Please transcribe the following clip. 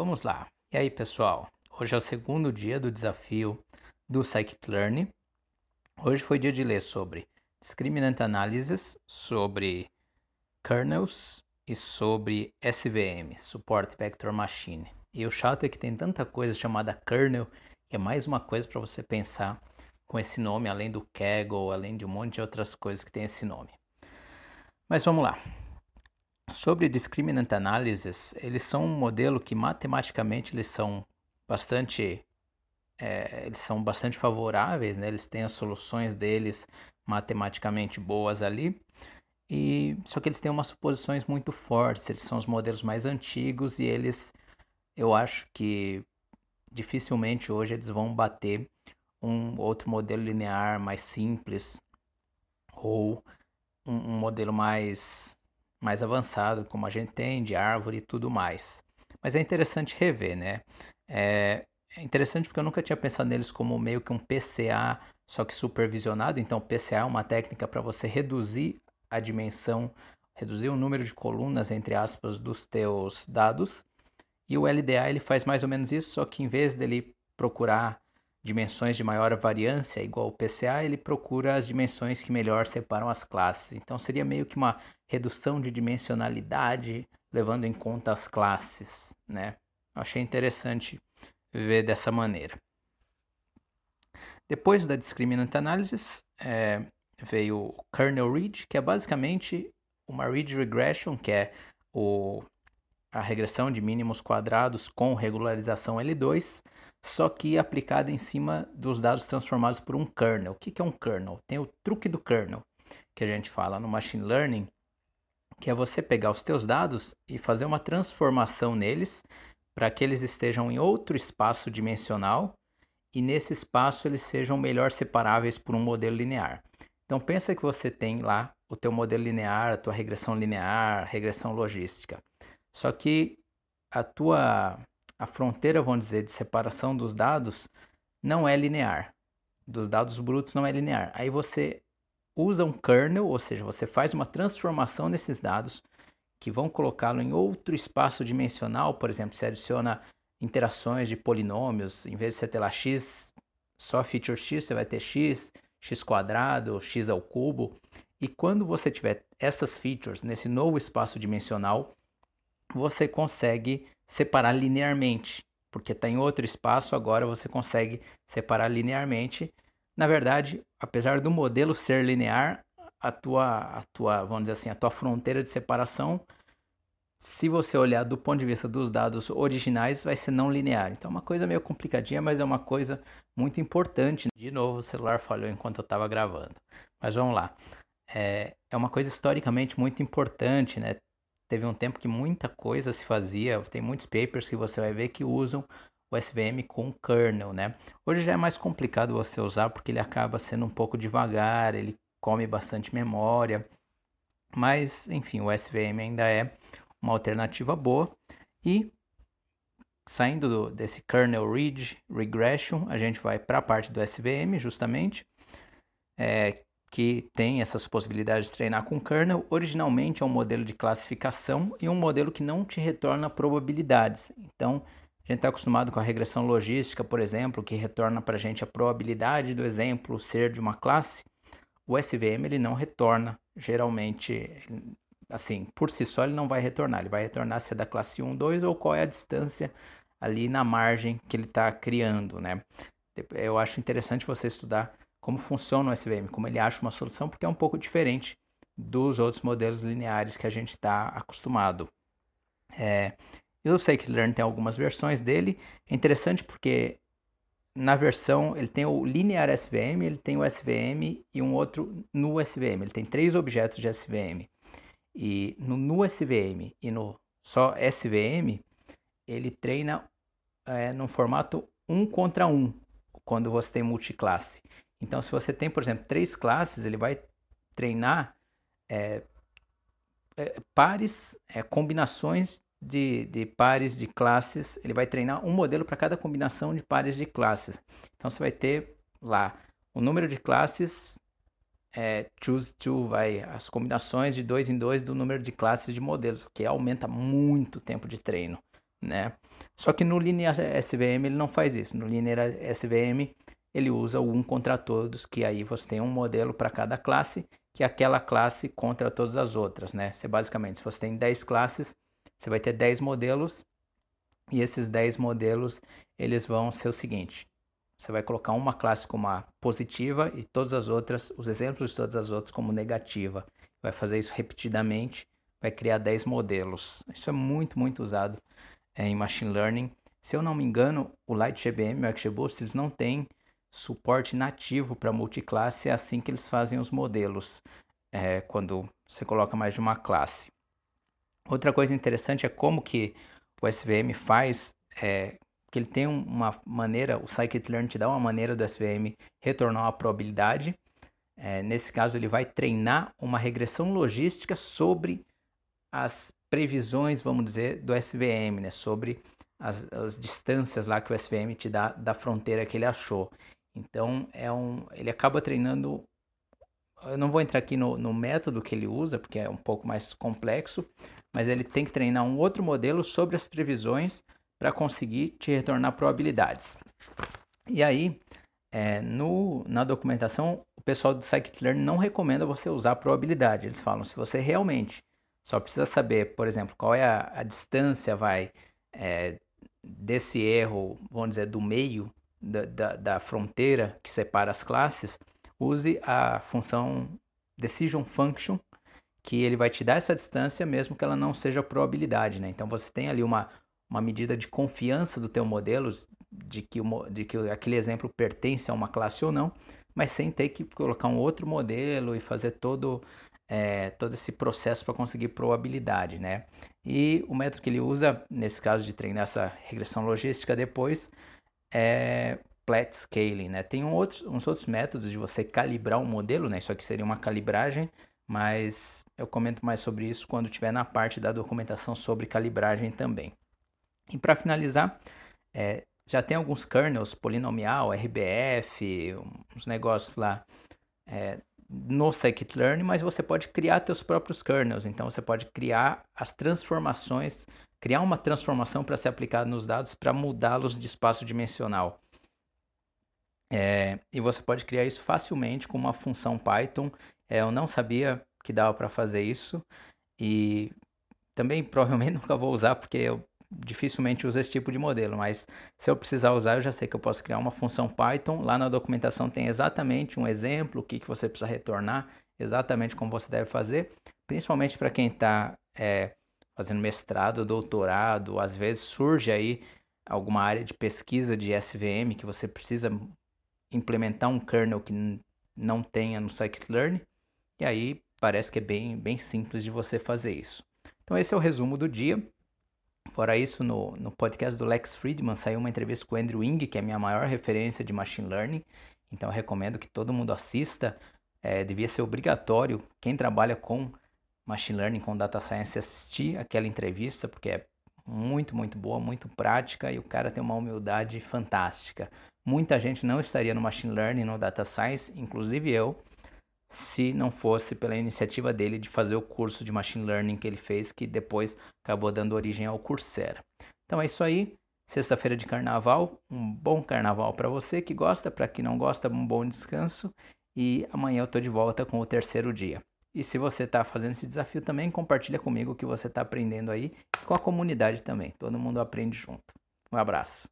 Vamos lá. E aí, pessoal? Hoje é o segundo dia do desafio do Scikit-Learn. Hoje foi dia de ler sobre Discriminant Analysis, sobre kernels e sobre SVM, Support Vector Machine. E o chato é que tem tanta coisa chamada kernel, que é mais uma coisa para você pensar com esse nome, além do Kaggle, além de um monte de outras coisas que tem esse nome. Mas vamos lá. Sobre discriminant analysis, eles são um modelo que matematicamente eles são bastante é, eles são bastante favoráveis, né? Eles têm as soluções deles matematicamente boas ali. E só que eles têm umas suposições muito fortes, eles são os modelos mais antigos e eles eu acho que dificilmente hoje eles vão bater um outro modelo linear mais simples ou um, um modelo mais mais avançado, como a gente tem, de árvore e tudo mais. Mas é interessante rever, né? É, é interessante porque eu nunca tinha pensado neles como meio que um PCA, só que supervisionado. Então, PCA é uma técnica para você reduzir a dimensão, reduzir o número de colunas, entre aspas, dos teus dados. E o LDA ele faz mais ou menos isso, só que em vez dele procurar dimensões de maior variância, igual o PCA, ele procura as dimensões que melhor separam as classes. Então seria meio que uma redução de dimensionalidade, levando em conta as classes, né? Achei interessante ver dessa maneira. Depois da discriminant analysis, é, veio o kernel read, que é basicamente uma read regression, que é o, a regressão de mínimos quadrados com regularização L2, só que aplicada em cima dos dados transformados por um kernel. O que, é um kernel? Tem o truque do kernel, que a gente fala no machine learning, que é você pegar os teus dados e fazer uma transformação neles para que eles estejam em outro espaço dimensional e nesse espaço eles sejam melhor separáveis por um modelo linear. Então pensa que você tem lá o teu modelo linear, a tua regressão linear, regressão logística. Só que a tua a fronteira, vamos dizer, de separação dos dados não é linear. Dos dados brutos não é linear. Aí você usa um kernel, ou seja, você faz uma transformação nesses dados que vão colocá-lo em outro espaço dimensional, por exemplo, você adiciona interações de polinômios, em vez de você ter lá x, só feature x, você vai ter x, x quadrado, x ao cubo. E quando você tiver essas features nesse novo espaço dimensional, você consegue separar linearmente, porque está em outro espaço, agora você consegue separar linearmente. Na verdade, apesar do modelo ser linear, a tua, a tua, vamos dizer assim, a tua fronteira de separação, se você olhar do ponto de vista dos dados originais, vai ser não linear. Então é uma coisa meio complicadinha, mas é uma coisa muito importante. De novo, o celular falhou enquanto eu estava gravando. Mas vamos lá. É, é uma coisa historicamente muito importante, né? Teve um tempo que muita coisa se fazia, tem muitos papers que você vai ver que usam o SVM com kernel, né? Hoje já é mais complicado você usar porque ele acaba sendo um pouco devagar, ele come bastante memória, mas enfim, o SVM ainda é uma alternativa boa. E saindo do, desse kernel read regression, a gente vai para a parte do SVM justamente, é, que tem essas possibilidades de treinar com kernel, originalmente é um modelo de classificação e um modelo que não te retorna probabilidades. Então, a gente está acostumado com a regressão logística, por exemplo, que retorna para a gente a probabilidade do exemplo ser de uma classe. O SVM ele não retorna, geralmente, assim, por si só ele não vai retornar. Ele vai retornar se é da classe 1, 2 ou qual é a distância ali na margem que ele está criando, né? Eu acho interessante você estudar como funciona o SVM, como ele acha uma solução, porque é um pouco diferente dos outros modelos lineares que a gente está acostumado. É, eu sei que o Learn tem algumas versões dele. É interessante porque na versão ele tem o linear SVM, ele tem o SVM e um outro no SVM. Ele tem três objetos de SVM. E no, no SVM e no só SVM, ele treina é, no formato um contra um, quando você tem multiclasse. Então, se você tem, por exemplo, três classes, ele vai treinar é, é, pares, é, combinações de, de pares de classes. Ele vai treinar um modelo para cada combinação de pares de classes. Então, você vai ter lá o número de classes é, choose to, vai, as combinações de dois em dois do número de classes de modelos, que aumenta muito o tempo de treino. né? Só que no Linear SVM ele não faz isso. No Linear SVM ele usa o um contra todos, que aí você tem um modelo para cada classe, que é aquela classe contra todas as outras, né? Você basicamente, se você tem 10 classes, você vai ter 10 modelos, e esses 10 modelos, eles vão ser o seguinte: você vai colocar uma classe como a positiva e todas as outras, os exemplos de todas as outras como negativa. Vai fazer isso repetidamente, vai criar 10 modelos. Isso é muito, muito usado é, em Machine Learning. Se eu não me engano, o LightGBM e o XGBoost, eles não têm suporte nativo para multiclasse, é assim que eles fazem os modelos, é, quando você coloca mais de uma classe. Outra coisa interessante é como que o SVM faz, é, que ele tem uma maneira, o Scikit-learn te dá uma maneira do SVM retornar uma probabilidade. É, nesse caso, ele vai treinar uma regressão logística sobre as previsões, vamos dizer, do SVM, né? sobre as, as, distâncias lá que o SVM te dá da fronteira que ele achou. Então, é um, ele acaba treinando. Eu não vou entrar aqui no, no método que ele usa, porque é um pouco mais complexo, mas ele tem que treinar um outro modelo sobre as previsões para conseguir te retornar probabilidades. E aí, é, no, na documentação, o pessoal do Scikit-learn não recomenda você usar probabilidade. Eles falam, se você realmente só precisa saber, por exemplo, qual é a, a distância vai é, desse erro, vamos dizer, do meio da, da, da, fronteira que separa as classes, use a função decision function, que ele vai te dar essa distância mesmo que ela não seja probabilidade, né? Então você tem ali uma, uma medida de confiança do teu modelo, de que, o, de que aquele exemplo pertence a uma classe ou não, mas sem ter que colocar um outro modelo e fazer todo, é, todo esse processo para conseguir probabilidade, né? E o método que ele usa, nesse caso de treinar essa regressão logística depois, é Plat Scaling, né? Tem um outros, uns outros métodos de você calibrar um modelo, né? Isso aqui seria uma calibragem, mas eu comento mais sobre isso quando estiver na parte da documentação sobre calibragem também. E para finalizar, é, já tem alguns kernels, polinomial, RBF, uns negócios lá é, no scikit-learn, mas você pode criar seus próprios kernels. Então você pode criar as transformações, criar uma transformação para ser aplicada nos dados para mudá-los de espaço dimensional. É, e você pode criar isso facilmente com uma função Python. É, eu não sabia que dava para fazer isso e também provavelmente nunca vou usar porque eu dificilmente uso esse tipo de modelo, mas se eu precisar usar, eu já sei que eu posso criar uma função Python. Lá na documentação tem exatamente um exemplo, o que, que você precisa retornar, exatamente como você deve fazer, principalmente para quem está é, fazendo mestrado, doutorado, às vezes surge aí alguma área de pesquisa de SVM que você precisa implementar um kernel que não tenha no scikit-learn, e aí parece que é bem, bem simples de você fazer isso. Então esse é o resumo do dia. Fora isso, no, no podcast do Lex Friedman saiu uma entrevista com o Andrew Ng, que é a minha maior referência de machine learning. Então recomendo que todo mundo assista. É, devia ser obrigatório quem trabalha com machine learning, com data science, assistir aquela entrevista, porque é muito, muito boa, muito prática e o cara tem uma humildade fantástica. Muita gente não estaria no machine learning, no data science, inclusive eu, se não fosse pela iniciativa dele de fazer o curso de machine learning que ele fez, que depois acabou dando origem ao Coursera. Então é isso aí. Sexta-feira de carnaval, um bom carnaval para você que gosta, para quem não gosta, um bom descanso. E amanhã eu tô de volta com o terceiro dia. E se você está fazendo esse desafio também, compartilha comigo o que você está aprendendo aí, com a comunidade também. Todo mundo aprende junto. Um abraço.